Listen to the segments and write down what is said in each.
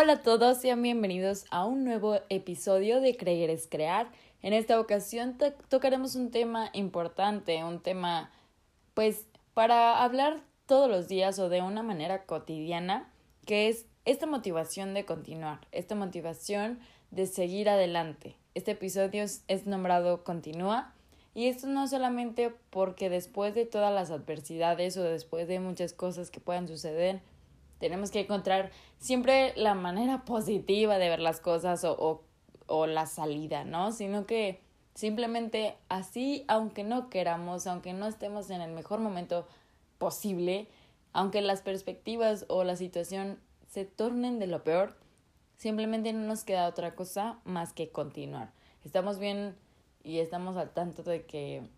Hola a todos, sean bienvenidos a un nuevo episodio de Creer es Crear. En esta ocasión tocaremos un tema importante, un tema pues para hablar todos los días o de una manera cotidiana, que es esta motivación de continuar, esta motivación de seguir adelante. Este episodio es nombrado Continúa y esto no solamente porque después de todas las adversidades o después de muchas cosas que puedan suceder, tenemos que encontrar siempre la manera positiva de ver las cosas o, o, o la salida, ¿no? Sino que simplemente así, aunque no queramos, aunque no estemos en el mejor momento posible, aunque las perspectivas o la situación se tornen de lo peor, simplemente no nos queda otra cosa más que continuar. Estamos bien y estamos al tanto de que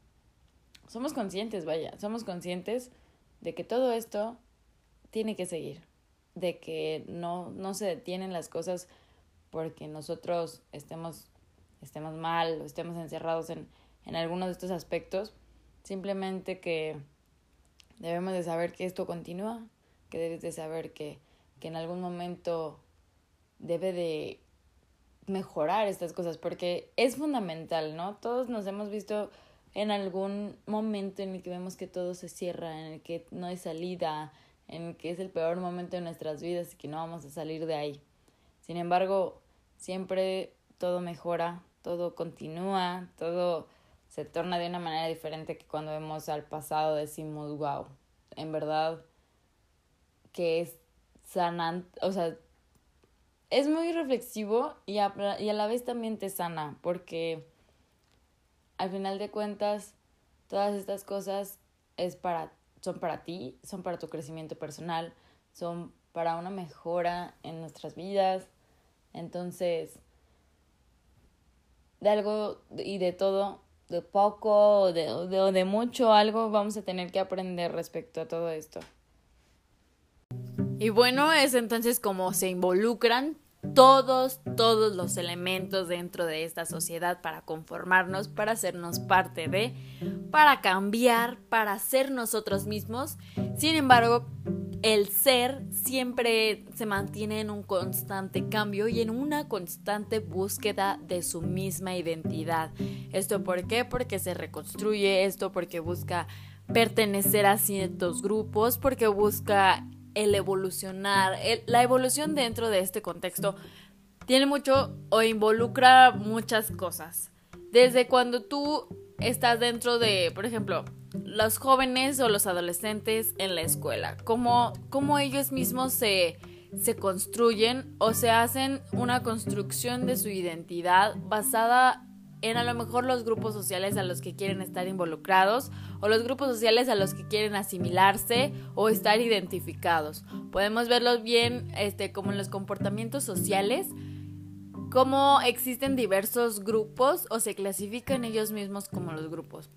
somos conscientes, vaya, somos conscientes de que todo esto tiene que seguir de que no, no se detienen las cosas porque nosotros estemos, estemos mal o estemos encerrados en, en algunos de estos aspectos, simplemente que debemos de saber que esto continúa, que debes de saber que, que en algún momento debe de mejorar estas cosas, porque es fundamental, ¿no? Todos nos hemos visto en algún momento en el que vemos que todo se cierra, en el que no hay salida, en que es el peor momento de nuestras vidas y que no vamos a salir de ahí. Sin embargo, siempre todo mejora, todo continúa, todo se torna de una manera diferente que cuando vemos al pasado decimos, wow, en verdad que es sanante, o sea, es muy reflexivo y a, y a la vez también te sana, porque al final de cuentas, todas estas cosas es para son para ti, son para tu crecimiento personal, son para una mejora en nuestras vidas. Entonces, de algo y de todo, de poco o de, de, de mucho, algo vamos a tener que aprender respecto a todo esto. Y bueno, es entonces como se involucran todos, todos los elementos dentro de esta sociedad para conformarnos, para hacernos parte de, para cambiar, para ser nosotros mismos. Sin embargo, el ser siempre se mantiene en un constante cambio y en una constante búsqueda de su misma identidad. ¿Esto por qué? Porque se reconstruye esto, porque busca pertenecer a ciertos grupos, porque busca el evolucionar, la evolución dentro de este contexto tiene mucho o involucra muchas cosas. Desde cuando tú estás dentro de, por ejemplo, los jóvenes o los adolescentes en la escuela, cómo, cómo ellos mismos se, se construyen o se hacen una construcción de su identidad basada en a lo mejor los grupos sociales a los que quieren estar involucrados o los grupos sociales a los que quieren asimilarse o estar identificados. Podemos verlos bien este, como en los comportamientos sociales, cómo existen diversos grupos o se clasifican ellos mismos como los grupos.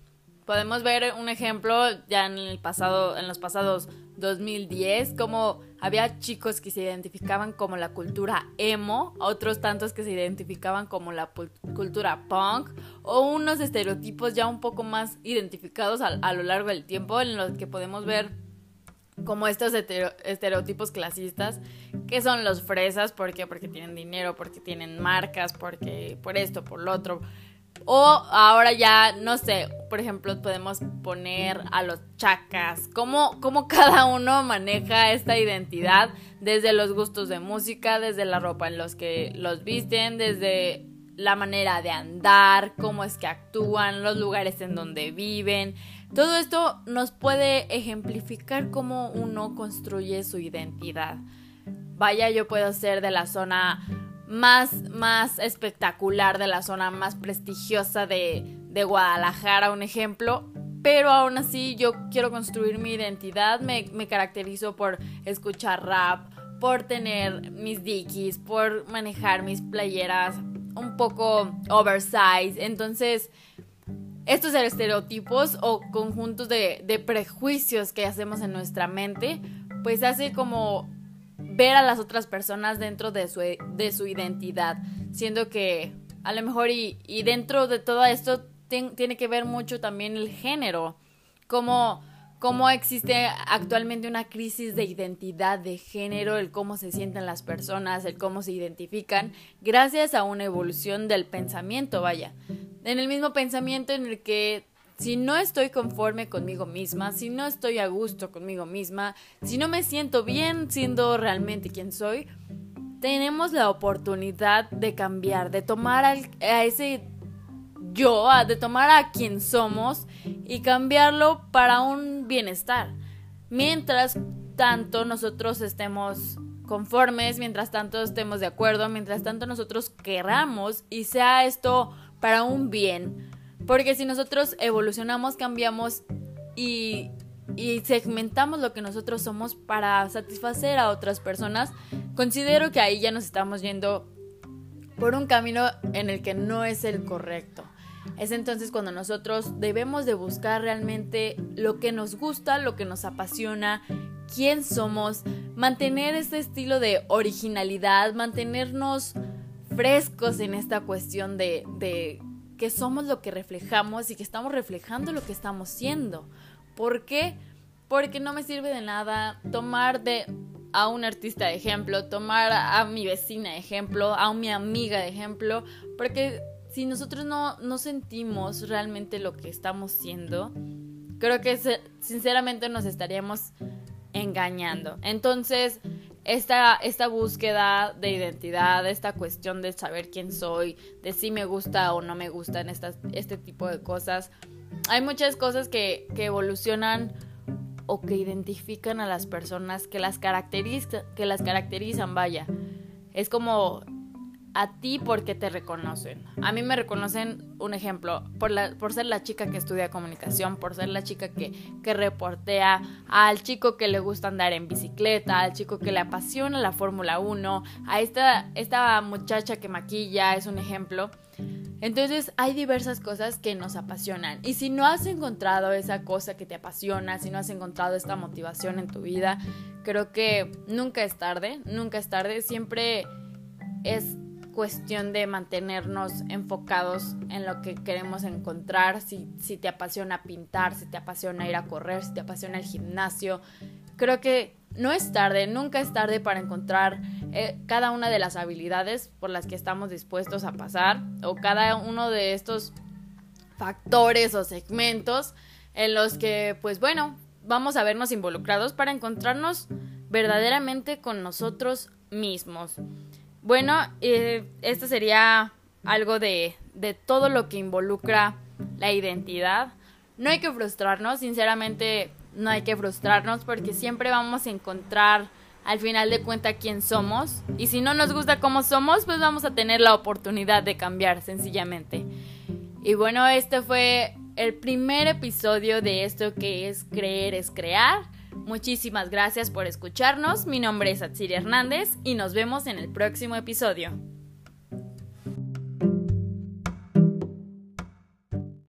Podemos ver un ejemplo ya en el pasado, en los pasados 2010, como había chicos que se identificaban como la cultura emo, otros tantos que se identificaban como la cultura punk, o unos estereotipos ya un poco más identificados a, lo largo del tiempo, en los que podemos ver como estos estereotipos clasistas, que son los fresas, ¿por qué? Porque tienen dinero, porque tienen marcas, porque por esto, por lo otro o ahora ya, no sé, por ejemplo, podemos poner a los chacas, cómo, cómo cada uno maneja esta identidad, desde los gustos de música, desde la ropa en los que los visten, desde la manera de andar, cómo es que actúan, los lugares en donde viven. Todo esto nos puede ejemplificar cómo uno construye su identidad. Vaya, yo puedo ser de la zona más, más espectacular de la zona más prestigiosa de, de Guadalajara, un ejemplo. Pero aún así yo quiero construir mi identidad, me, me caracterizo por escuchar rap, por tener mis dickies, por manejar mis playeras un poco oversize. Entonces, estos estereotipos o conjuntos de prejuicios que hacemos en nuestra mente, pues hace como ver a las otras personas dentro de su, de su identidad, siendo que a lo mejor y, y dentro de todo esto tiene que ver mucho también el género, cómo, cómo existe actualmente una crisis de identidad de género, el cómo se sienten las personas, el cómo se identifican, gracias a una evolución del pensamiento, vaya. En el mismo pensamiento en el que si no estoy conforme conmigo misma, si no estoy a gusto conmigo misma, si no me siento bien siendo realmente quien soy, tenemos la oportunidad de cambiar, de tomar a ese yo, de tomar a quien somos y cambiarlo para un bienestar. Mientras tanto nosotros estemos conformes, mientras tanto estemos de acuerdo, mientras tanto nosotros queramos y sea esto para un bien. Porque si nosotros evolucionamos, cambiamos y, segmentamos lo que nosotros somos para satisfacer a otras personas, considero que ahí ya nos estamos yendo por un camino en el que no es el correcto. Es entonces cuando nosotros debemos de buscar realmente lo que nos gusta, lo que nos apasiona, quién somos, mantener ese estilo de originalidad, mantenernos frescos en esta cuestión de que somos lo que reflejamos y que estamos reflejando lo que estamos siendo. ¿Por qué? Porque no me sirve de nada tomar de a un artista de ejemplo, tomar a mi vecina de ejemplo, a mi amiga de ejemplo, porque si nosotros no, no sentimos realmente lo que estamos siendo, creo que sinceramente nos estaríamos engañando. Entonces, esta, esta búsqueda de identidad, esta cuestión de saber quién soy, de si me gusta o no me gustan estas, este tipo de cosas, hay muchas cosas que, que evolucionan o que identifican a las personas, que las, que las caracterizan, vaya. Es como a ti porque te reconocen. A mí me reconocen, un ejemplo, por, por ser la chica que estudia comunicación, por ser la chica que, que reportea, al chico que le gusta andar en bicicleta, al chico que le apasiona la Fórmula 1, a esta, esta muchacha que maquilla, es un ejemplo. Entonces hay diversas cosas que nos apasionan. Y si no has encontrado esa cosa que te apasiona, si no has encontrado esta motivación en tu vida, creo que nunca es tarde, nunca es tarde. Siempre es cuestión de mantenernos enfocados en lo que queremos encontrar, si, si te apasiona pintar, si te apasiona ir a correr, si te apasiona el gimnasio. Creo que no es tarde, nunca es tarde para encontrar eh, cada una de las habilidades por las que estamos dispuestos a pasar o cada uno de estos factores o segmentos en los que, pues bueno, vamos a vernos involucrados para encontrarnos verdaderamente con nosotros mismos. Bueno, eh, esto sería algo de, de todo lo que involucra la identidad. No hay que frustrarnos, sinceramente no hay que frustrarnos porque siempre vamos a encontrar al final de cuenta quién somos y si no nos gusta cómo somos, pues vamos a tener la oportunidad de cambiar sencillamente. Y bueno, este fue el primer episodio de esto que es creer es crear. Muchísimas gracias por escucharnos. Mi nombre es Atsiri Hernández y nos vemos en el próximo episodio.